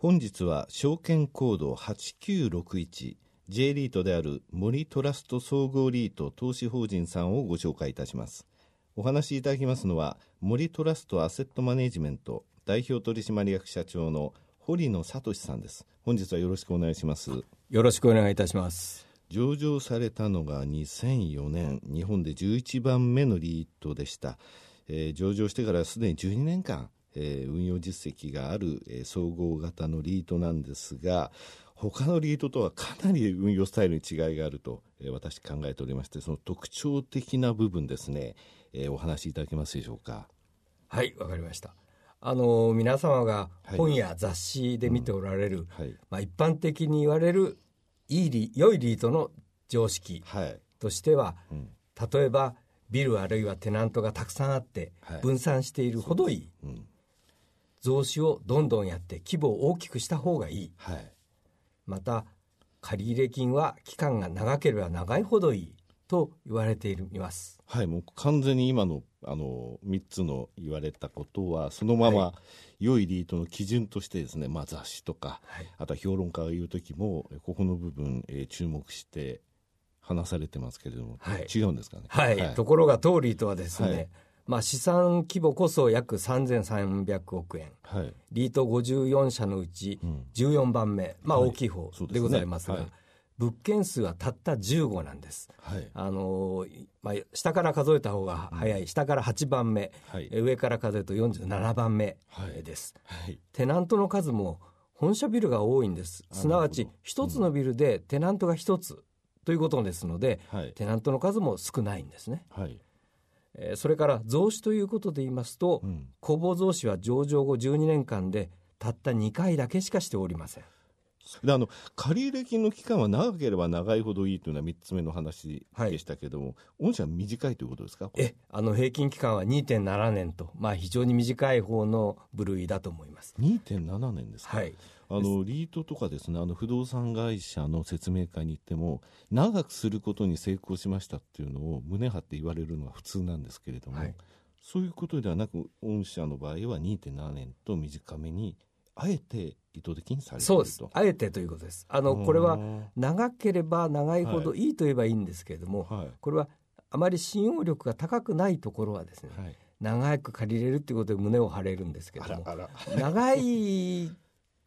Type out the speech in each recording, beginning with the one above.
本日は証券コード8961 J リートである森トラスト総合リート投資法人さんをご紹介いたします。お話しいただきますのは森トラストアセットマネジメント代表取締役社長の堀野聡さんです。本日はよろしくお願いします。よろしくお願いいたします。上場されたのが2004年日本で11番目のリートでした、えー、上場してからすでに12年間えー、運用実績がある、えー、総合型のリートなんですが他のリートとはかなり運用スタイルに違いがあると、えー、私考えておりましてその特徴的な部分ですね、えー、お話しいただけますでしょうか？はいわかりました。あの皆様が本や雑誌で見ておられる、はいうん。はい、まあ、一般的に言われるいいリ良いリートの常識としては、はいうん、例えばビルあるいはテナントがたくさんあって分散しているほどいい、うん増資をどんどんやって規模を大きくした方がいい、はい、また借入金は期間が長ければ長いほどいい。と言われています。はいもう完全に今のあの3つの言われたことはそのまま、良いリートの基準としてですね、まあ、雑誌とか、はい、あとは評論家が言う時もここの部分、えー、注目して話されてますけれども、はい、違うんですかね、はい、はい、ところがトーリーとはですね、まあ、資産規模こそ約3300億円、はい、リート54社のうち14番目、うん、まあ、大きい方でございますが、はい。すねはい、物件数はたった15なんです、あのまあ、下から数えた方が早い、うん、下から8番目、上から数えると47番目です、テナントの数も本社ビルが多いんです。すなわち一つのビルでテナントが一つということですので、テナントの数も少ないんですね。はいえー、それから増資ということで言いますと、うん、公募増資は上場後12年間でたった2回だけしかしておりません。であの借入金の期間は長ければ長いほどいいというのは3つ目の話でしたけども、はい、御社は短いということですか？えあの平均期間は2.7年と、まあ、非常に短い方の部類だと思います。2.7年ですか、はい、あのリートとかですねあの不動産会社の説明会に行っても長くすることに成功しましたっていうのを胸張って言われるのが普通なんですけれども、はい、そういうことではなく御社の場合は2.7年と短めにあえて意図的にされてそうです。あえてということです。あのこれは長ければ長いほどい。いと言えばいいんですけれども、はい、これはあまり信用力が高くないところはですね、はい、長く借りれるっていうことで胸を張れるんですけれども長い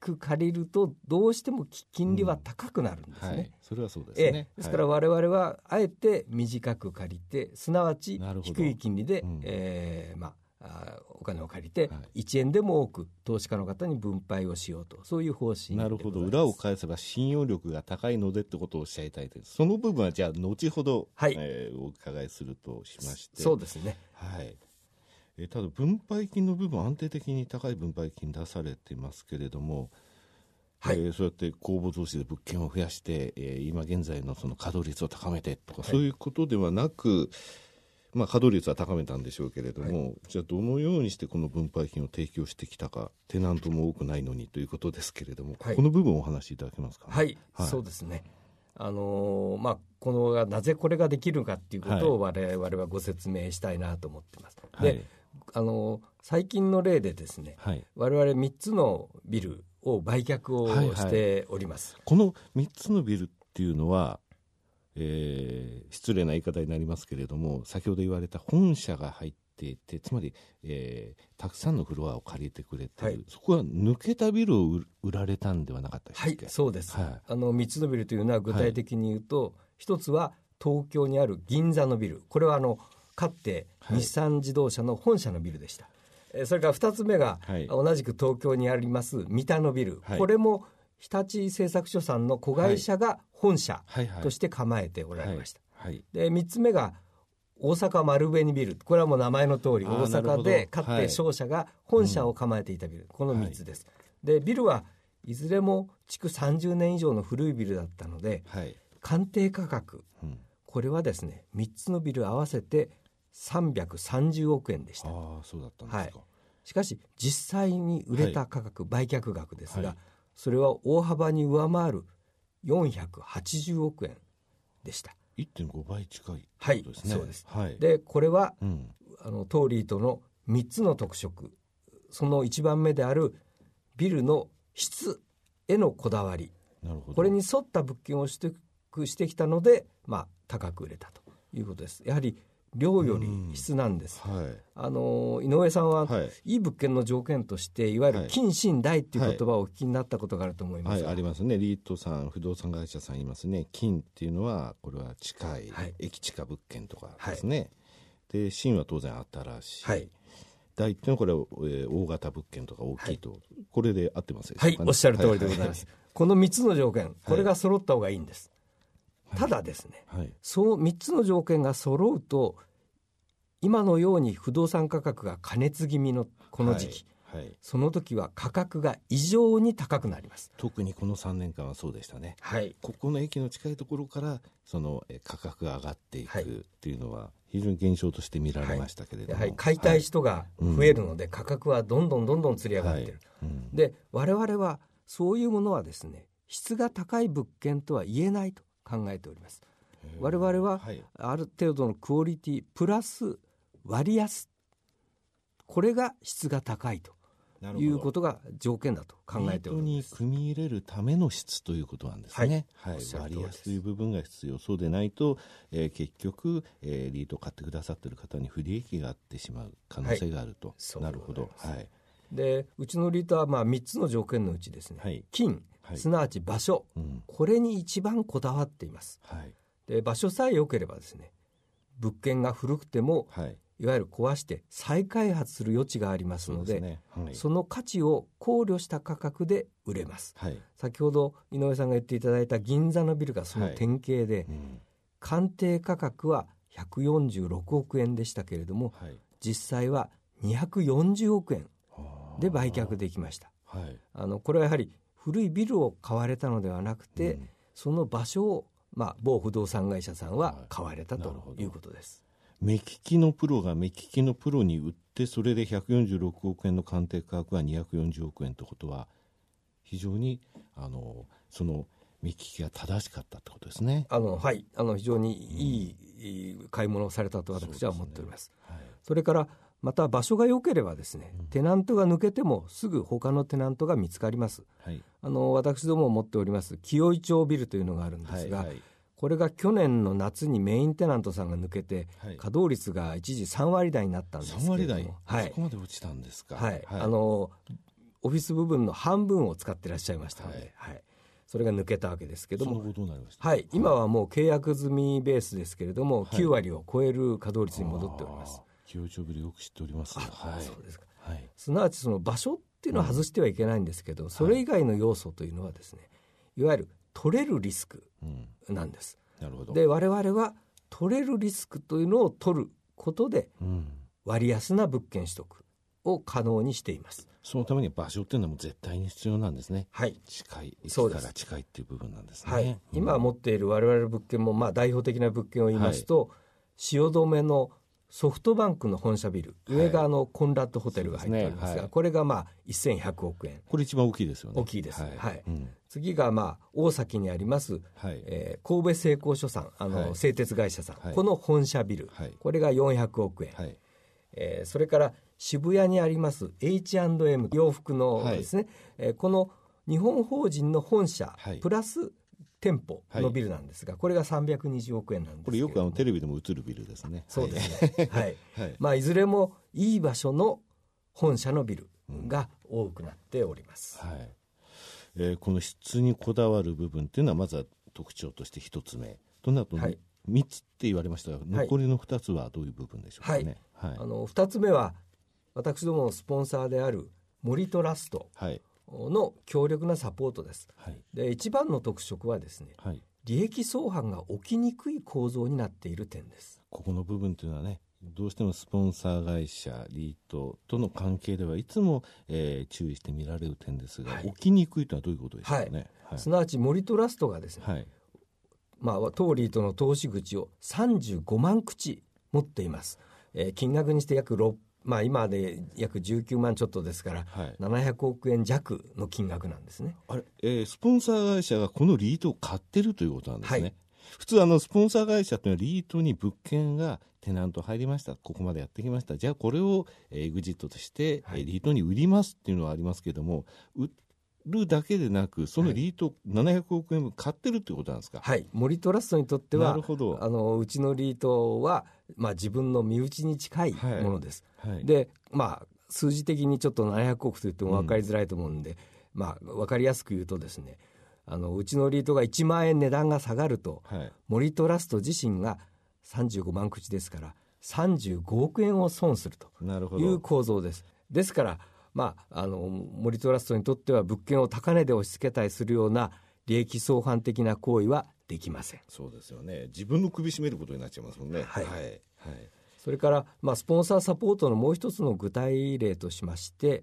く借りるとどうしても金利は高くなるんですね。うんはい、それはそうですね。ですから我々はあえて短く借りてすなわち低い金利で、うん、えー、まあお金を借りて1円でも多く投資家の方に分配をしようとそういう方針なるほど裏を返せば信用力が高いのでってことをおっしゃりたいですその部分はじゃあ後ほど、はい。えー、お伺いするとしまして。そうですね。はいえただ分配金の部分安定的に高い分配金出されてますけれども、はい、えー、そうやって公募増資で物件を増やして、えー、今現在のその稼働率を高めてとか、はい、そういうことではなく、まあ、稼働率は高めたんでしょうけれども、はい、じゃあどのようにしてこの分配金を提供してきたかテナントも多くないのにということですけれども、はい、この部分をお話しいただけますか、ね、はい、はい、そうですね。あのー、まあ、このなぜこれができるかっていうことを我々はご説明したいなと思ってます。であの最近の例でですね、はい、我々3つのビルを売却をしております、はいはい、この3つのビルっていうのは、えー、失礼な言い方になりますけれども先ほど言われた本社が入っていてつまり、えー、たくさんのフロアを借りてくれてる、はい、そこは抜けたビルを売られたんではなかったですかはいそうです、はい、あの3つのビルというのは具体的に言うと、はい、1つは東京にある銀座のビル。これはあのかって日産自動車の本社のビルでした、はい、それから2つ目が、はい、同じく東京にあります三田のビル、はい、これも日立製作所さんの子会社が本社として構えておられました、で3つ目が大阪丸紅ビル。これはもう名前の通り大阪でかって商社が本社を構えていたビル、この3つです、でビルはいずれも築30年以上の古いビルだったので、鑑定価格、うん、これはですね3つのビル合わせて330億円でした。あそうだったんですか、はい、しかし実際に売れた価格、はい、売却額ですが、はい、それは大幅に上回る480億円でした。1.5倍近い、ね、はい、そうです。はい、でこれは、うん、あのトーリーとの3つの特色その1番目であるビルの質へのこだわり。なるほど。これに沿った物件を取得してきたので、まあ、高く売れたということです。やはり量より質なんです、はい。あの井上さんは、はい。い、い物件の条件としていわゆるはい。金信大っていう言葉をお聞きになったことがあると思いまはい、すが、ありますね。リートさん不動産会社さんいますね。金っていうのはこれは近い、はい。駅近物件とかですね、で新は当然新しい、はい。大っていうのはこれは、えー大型物件とか大きいと、これで合ってますでしょはいおっしゃる通りでございます、この3つの条件これが揃った方がいいんです、ただですねはい、はいそう3つの条件が揃うと今のように不動産価格が過熱気味のこの時期、はい。はい。その時は価格が異常に高くなります。特にこの3年間はそうでしたね。はい。ここの駅の近いところからそのえー価格が上がっていくはい。っていうのは非常に現象として見られましたけれども、やはり買いたい人が増えるので、価格はどんどんどんどんつり上がってる、はい。うん。で我々はそういうものはですね質が高い物件とは言えないと考えております。我々ははい。ある程度のクオリティプラス割安。これが質が高いということが条件だと考えておるんリートにです組み入れるための質ということなんですね。はい。おっしゃる通りです。割安という部分が必要そうでないと、えー結局、えーリートを買ってくださっている方に不利益があってしまう可能性があると。そうなるほど。はい。でうちのリートはまあ3つの条件のうちですね、はい。金、はいすなわち場所うん。これに一番こだわっていますはい。で場所さえ良ければですね物件が古くてもはい。いわゆる壊して再開発する余地がありますのでね。はい。その価値を考慮した価格で売れますはい。先ほど井上さんが言っていただいた銀座のビルがその典型で、うん。鑑定価格は146億円でしたけれどもはい。実際は240億円で売却できましたはい。あのこれはやはり古いビルを買われたのではなくて、うん。その場所を、まあ、某不動産会社さんははい。買われたということです。目利きのプロが目利きのプロに売ってそれで146億円の鑑定価格が240億円ということは非常にあのその目利きが正しかったってことですね。あのはい。あの非常にいい,買い物をされたと私は思っております。はい。それからまた場所が良ければですね、テナントが抜けてもすぐ他のテナントが見つかります。はい。あの私ども持っております清井町ビルというのがあるんですが、はいはい。これが去年の夏にメインテナントさんが抜けて、はい。稼働率が一時3割台になったんですけれ3ども。割台、はい。そこまで落ちたんですか？はい、あのオフィス部分の半分を使ってらっしゃいましたので、はい。それが抜けたわけですけども、はい、今はもう契約済みベースですけれども、はい。9割を超える稼働率に戻っております。清井町ビルよく知っております。はい。そうですかはい。すなわちその場所っていうのは外してはいけないんですけど、それ以外の要素というのはですねいわゆる取れるリスクうん。なんです。なるほど。で我々は取れるリスクというのを取ることでうん。割安な物件取得を可能にしています。そのために場所っていうのはもう絶対に必要なんですね。はい近い駅そうですから近いっていう部分なんですね。はい、うん今持っている我々の物件も、まあ、代表的な物件を言いますと、汐留のソフトバンクの本社ビル、はい。上側のコンラッドホテルが入っておりますが、これがまあ1100億円、これ一番大きいですよね。大きいです。はい。うん。次がまあ大崎にあります、はい。えー神戸製鋼所さん、あの、はい。製鉄会社さん、はい。この本社ビル、はい。これが400億円、はい。えーそれから渋谷にあります H&M 洋服のですね、えーこの日本法人の本社、はい。プラス店舗のビルなんですが、これが320億円なんですこれよくあのテレビでも映るビルですね。そうですね、はいはい。まあ、いずれもいい場所の本社のビルが多くなっております、はい。えーこの質にこだわる部分っていうのはまずは特徴として一つ目。となるとはい三つって言われましたが、残りの二つはどういう部分でしょうかね。はい。あの2つ目は私どものスポンサーである森トラストはい。の強力なサポートですはい。で一番の特色はですねはい。利益相反が起きにくい構造になっている点ですここの部分というのはね、どうしてもスポンサー会社、リートとの関係ではいつも、えー注意して見られる点ですが、はい起きにくいとはどういうことでしょうかね？はい。すなわち森トラストがですね、はい。まあ、当リートの投資口を35万口持っています、えー金額にして約6まあ今で約19万ちょっとですから、はい。700億円弱の金額なんですね。あれ、えースポンサー会社がこのリートを買ってるということなんですね。はい。普通あのスポンサー会社というのはリートに物件がテナント入りました。ここまでやってきました。じゃあこれをえーエグジットとして、はい。えーリートに売りますっていうのはありますけども売っるだけでなく、そのリート700億円分買ってるってことなんですか？はい、森トラストにとってはなるほどあのうちのリートは、まあ、自分の身内に近いはいものです。はい。で、まあ、数字的にちょっと700億と言っても分かりづらいと思うんで、まあ、分かりやすく言うとですねあのうちのリートが1万円値段が下がるとはい。森トラスト自身が35万口ですから35億円を損するとなるほいうど。構造です。ですから、まあ、あの森トラストにとっては物件を高値で押し付けたりするような利益相反的な行為はできません。そうですよね。自分の首絞めることになっちゃいますもんね。はいはい。はい。それから、まあ、スポンサーサポートのもう一つの具体例としまして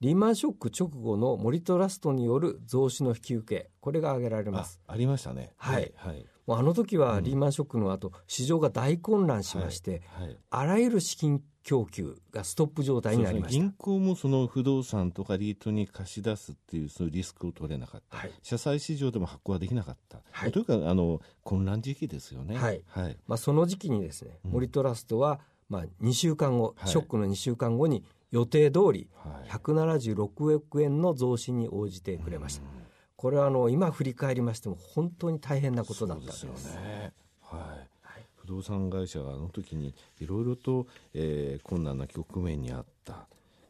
リーマンショック直後の森トラストによる増資の引き受けこれが挙げられまあす。ありましたね。はいはい。もうあの時はリーマンショックの後、市場が大混乱しまして、はい。あらゆる資金供給がストップ状態になりました。ね。銀行もその不動産とかリートに貸し出すっていうそういうリスクを取れなかった、はい。社債市場でも発行はできなかった、はい。というかあの混乱時期ですよね。はい。はい。まあ、その時期にですね、うん。森トラストは、まあ、2週間後、はい。ショックの2週間後に予定通りはい。176億円の増資に応じてくれました。これはあの今振り返りましても本当に大変なことだったんです。そうですよね。はい。不動産会社があの時にいろいろと、えー困難な局面にあった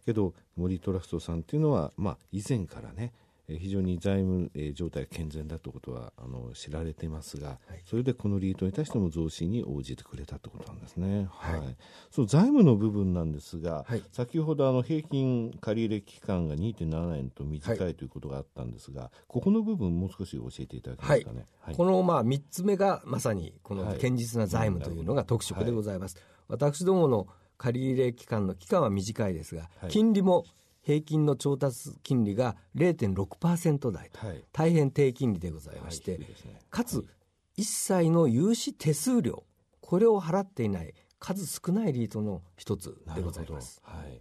けど森トラストさんっていうのは、まあ、以前からね非常に財務、えー状態が健全だということはあの知られていますが、はい。それでこのリートに対しても増資に応じてくれたということなんですね。ははい。いその財務の部分なんですが、はい。先ほどあの平均借入期間が2.7年と短いということがあったんですが、ここの部分もう少し教えていただけますかね？はい。このまあ3つ目がまさにこのはい。堅実な財務というのが特色でございます。私どもの借入期間の期間は短いですが、はい。金利も平均の調達金利が0.6%台と。はい。大変低金利でございまして、はいね。かつ一切の融資手数料これを払っていない数少ないリートの一つでございます。はい。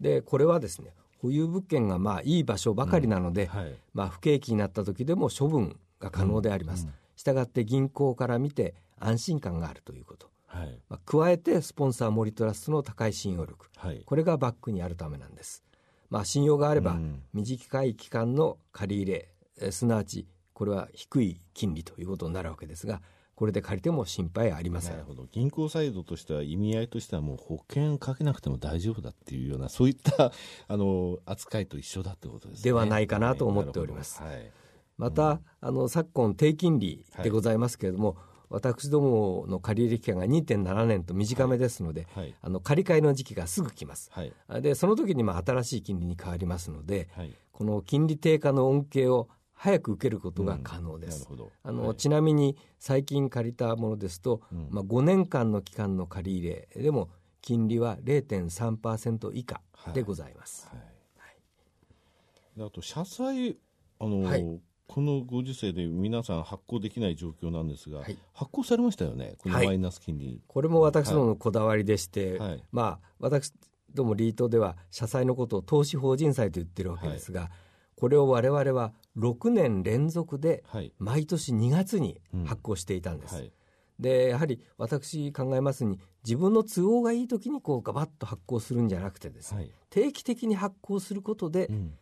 でこれはですね保有物件がまあいい場所ばかりなので、はい。まあ、不景気になった時でも処分が可能であります。したがって銀行から見て安心感があるということ。はい。まあ、加えてスポンサーモリトラストの高い信用力。はい。これがバックにあるためなんです。まあ、信用があればうん。短い期間の借り入れえーすなわちこれは低い金利ということになるわけですがこれで借りても心配ありません。なるほど。銀行サイドとしては意味合いとしてはもう保険かけなくても大丈夫だっていうような そういったあの扱いと一緒だってことですね。ではないかなと思っております。はい。また、あの昨今低金利でございますけれども、私どもの借入期間が2.7年と短めですので、はい。あの借り換えの時期がすぐ来ます。はい。でその時にまあ新しい金利に変わりますので、はい。この金利低下の恩恵を早く受けることが可能です。なるほど。あのはい。ちなみに最近借りたものですと、うん。まあ、5年間の期間の借り入れでも金利は0.3%以下でございます。はい。であと社債あの、はいこのご時世で皆さん発行できない状況なんですが、はい。発行されましたよね？このはい。マイナス金利、これも私どものこだわりでして、はい。まあ私どもリートでは社債のことを投資法人債と言ってるわけですが、これを我々は6年連続ではい。毎年2月に発行していたんです。はい。でやはり私考えますに自分の都合がいい時にこうガバッと発行するんじゃなくてですね、はい。定期的に発行することでうん。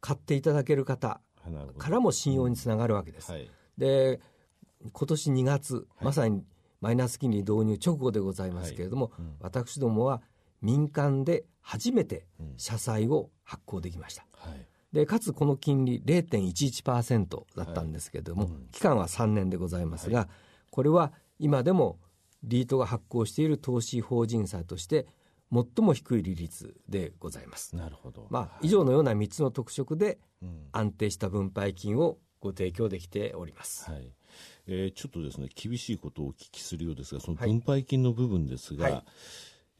買っていただける方からも信用につながるわけです。はい。で今年2月、はい。まさにマイナス金利導入直後でございますけれども、うん。私どもは民間で初めてうん。社債を発行できました。はい。でかつこの金利0.11%だったんですけれども、はい。うん。期間は3年でございますが、これは今でもリートが発行している投資法人債として最も低い利率でございます。なるほど。まあ、以上のような3つの特色でうん。安定した分配金をご提供できております。はい。えーちょっとですね厳しいことをお聞きするようですがそのはい。分配金の部分ですが、はい。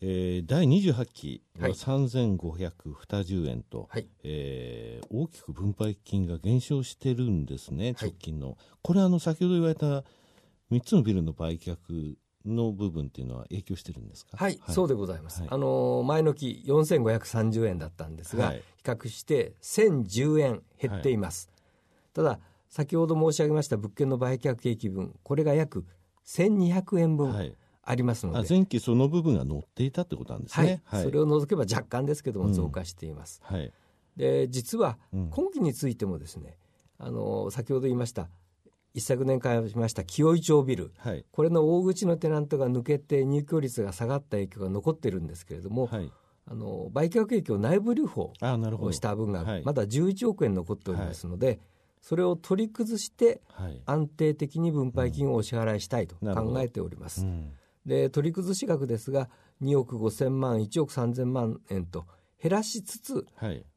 えー第28期ははい。3520円と、はい。えー大きく分配金が減少してるんですね、はい。直近の。これあの先ほど言われた3つのビルの売却の部分っていうのは影響してるんですか？はい、そうでございます。はい。あの前の期4530円だったんですが、はい比較して1010円減っています。ただ先ほど申し上げました物件の売却益分これが約1200円分はい。ありますので、あ前期その部分が乗っていたってことなんですはい。ね。それを除けば若干ですけどもうん。増加しています。はい。で実は今期についてもですね、あの先ほど言いました一昨年開しました清井町ビル、はい、これの大口のテナントが抜けて入居率が下がった影響が残ってるんですけれども、はい、あの売却影響内部留保をした分がまだ11億円残っておりますので、はい、それを取り崩して安定的に分配金をお支払いしたいと考えております。うん、で取り崩し額ですが2億5000万1億3000万円と減らしつつ、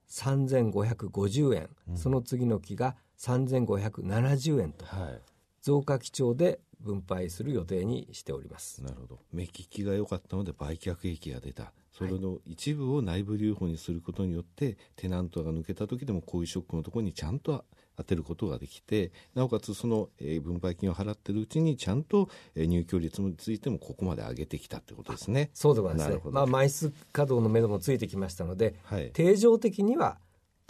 3550円、うん、その次の期が3570円と、はい、増加基調で分配する予定にしております。なるほど。目利きが良かったので売却益が出た。それの一部を内部留保にすることによって、はい、テナントが抜けた時でもこういうショックのところにちゃんと当てることができてなおかつその、えー、分配金を払ってるうちにちゃんと、えー、入居率についてもここまで上げてきたということですね。そうでございますね。まあ、枚数稼働の目処もついてきましたので、はい、定常的には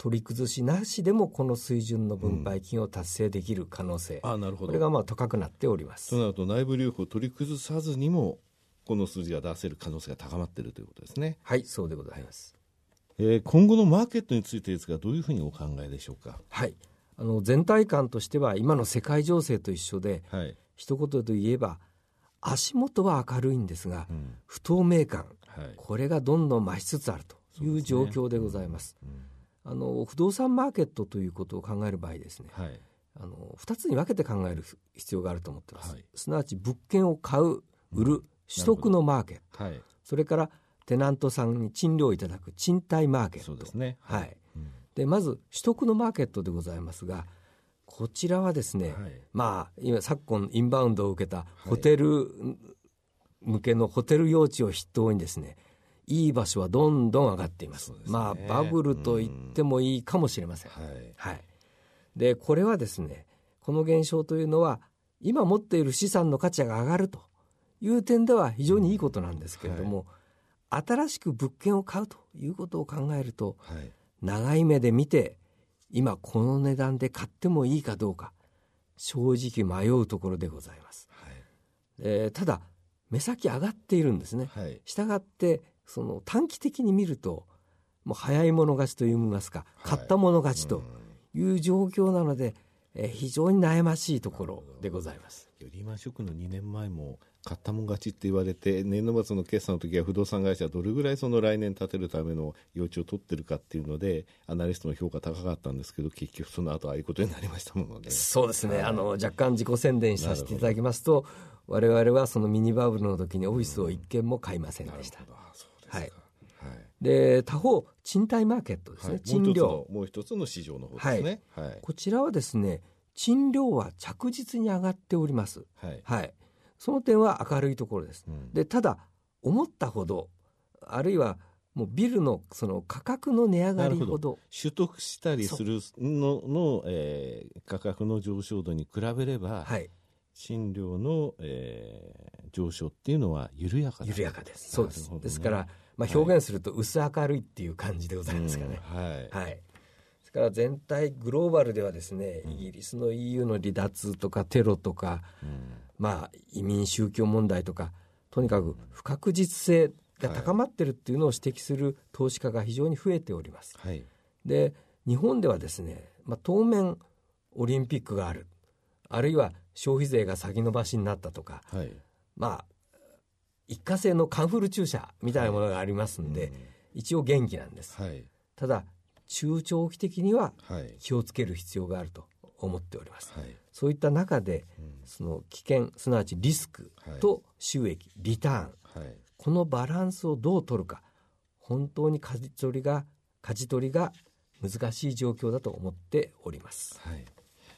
取り崩しなしでもこの水準の分配金を達成できる可能性、うん、あなるほど。これがまあ高くなっております。となると内部留保を取り崩さずにもこの数字が出せる可能性が高まっているということですね。はいそうでございます、はい、えー、今後のマーケットについてですがどういうふうにお考えでしょうか？はい。あの全体感としては今の世界情勢と一緒で、はい、一言で言えば足元は明るいんですが、うん、不透明感、はい、これがどんどん増しつつあるという状況でございます。うん。うんあの不動産マーケットということを考える場合ですね、はい、あの2つに分けて考える必要があると思ってます、はい、すなわち物件を買う売る、取得のマーケット、はい、それからテナントさんに賃料をいただく賃貸マーケット。そうですね。はい、うん、でまず取得のマーケットでございますがこちらはですね、まあ今昨今インバウンドを受けたホテル向けのホテル用地を筆頭にですねいい場所はどんどん上がっています。すね、まあ、バブルと言ってもいいかもしれません。はい、はい。で、これはですね、この現象というのは、今持っている資産の価値が上がるという点では非常にいいことなんですけれども、はい、新しく物件を買うということを考えると、はい、長い目で見て、今この値段で買ってもいいかどうか、正直迷うところでございます。はい、えー、ただ、目先上がっているんですね。はい、したがって、その短期的に見るともう早い者勝ちといいますか、買った者勝ちという状況なので、え非常に悩ましいところでございます。リーマンショックの2年前も買ったもん勝ちって言われて年度末の決算の時は不動産会社はどれぐらいその来年建てるための用地を取ってるかっていうのでアナリストの評価高かったんですけど結局その後ああいうことになりましたもので。そうですね、はい、あの若干自己宣伝させていただきますと我々はそのミニバブルの時にオフィスを一軒も買いませんでした。うんはい、で他方賃貸マーケットですね、はい、賃料。もう一つの市場の方ですね、はい、こちらはですね賃料は着実に上がっております、はい。その点は明るいところです、うん、でただ思ったほどあるいはもうビルのその価格の値上がりほど。取得したりするのの、えー、価格の上昇度に比べれば、はい、賃料の、えー、上昇っていうのは緩やか緩やかです。そうです。ね、ですから、まあ、表現すると薄明るいっていう感じでございますかね。はい、はい。ですから全体グローバルではですね、イギリスの EU の離脱とかテロとか、うん、まあ移民宗教問題とかとにかく不確実性が高まってるっていうのを指摘する投資家が非常に増えております。はい、で日本ではですね、まあ、当面オリンピックがあるあるいは消費税が先延ばしになったとか、はい、まあ一過性のカンフル注射みたいなものがありますんで、はい、一応元気なんです、はい、ただ中長期的には気をつける必要があると思っております、そういった中で、うん、その危険すなわちリスクと収益、リターン、このバランスをどう取るか本当に舵取りが舵取りが難しい状況だと思っております。はい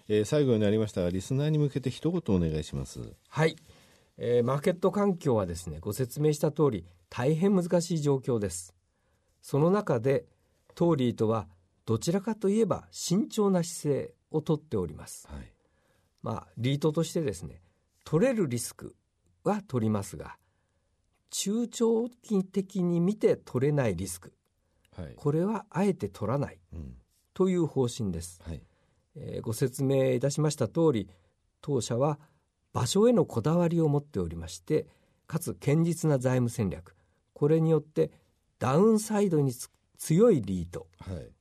えー、最後になりましたがリスナーに向けて一言お願いします。はい、えー、マーケット環境はですねご説明した通り大変難しい状況です。その中でトーリーとはどちらかといえば慎重な姿勢をとっております、はい、まあリートとしてですね取れるリスクは取りますが中長期的に見て取れないリスク、はい、これはあえて取らない、うん、という方針です、はいえー、ご説明いたしました通り当社は場所へのこだわりを持っておりましてかつ堅実な財務戦略これによってダウンサイドに強いリート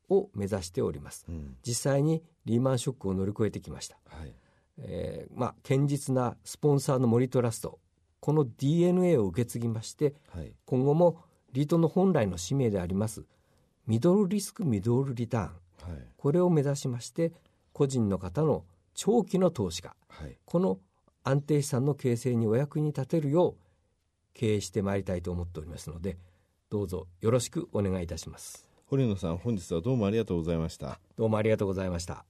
を目指しております、うん。実際にリーマンショックを乗り越えてきました、はい。えーまあ、堅実なスポンサーの森トラストこの DNA を受け継ぎましてはい。今後もリートの本来の使命でありますミドルリスクミドルリターン。はい。これを目指しまして個人の方の長期の投資家。はい。この安定資産の形成にお役に立てるよう経営してまいりたいと思っておりますのでどうぞよろしくお願いいたします。堀野さん本日はどうもありがとうございました。どうもありがとうございました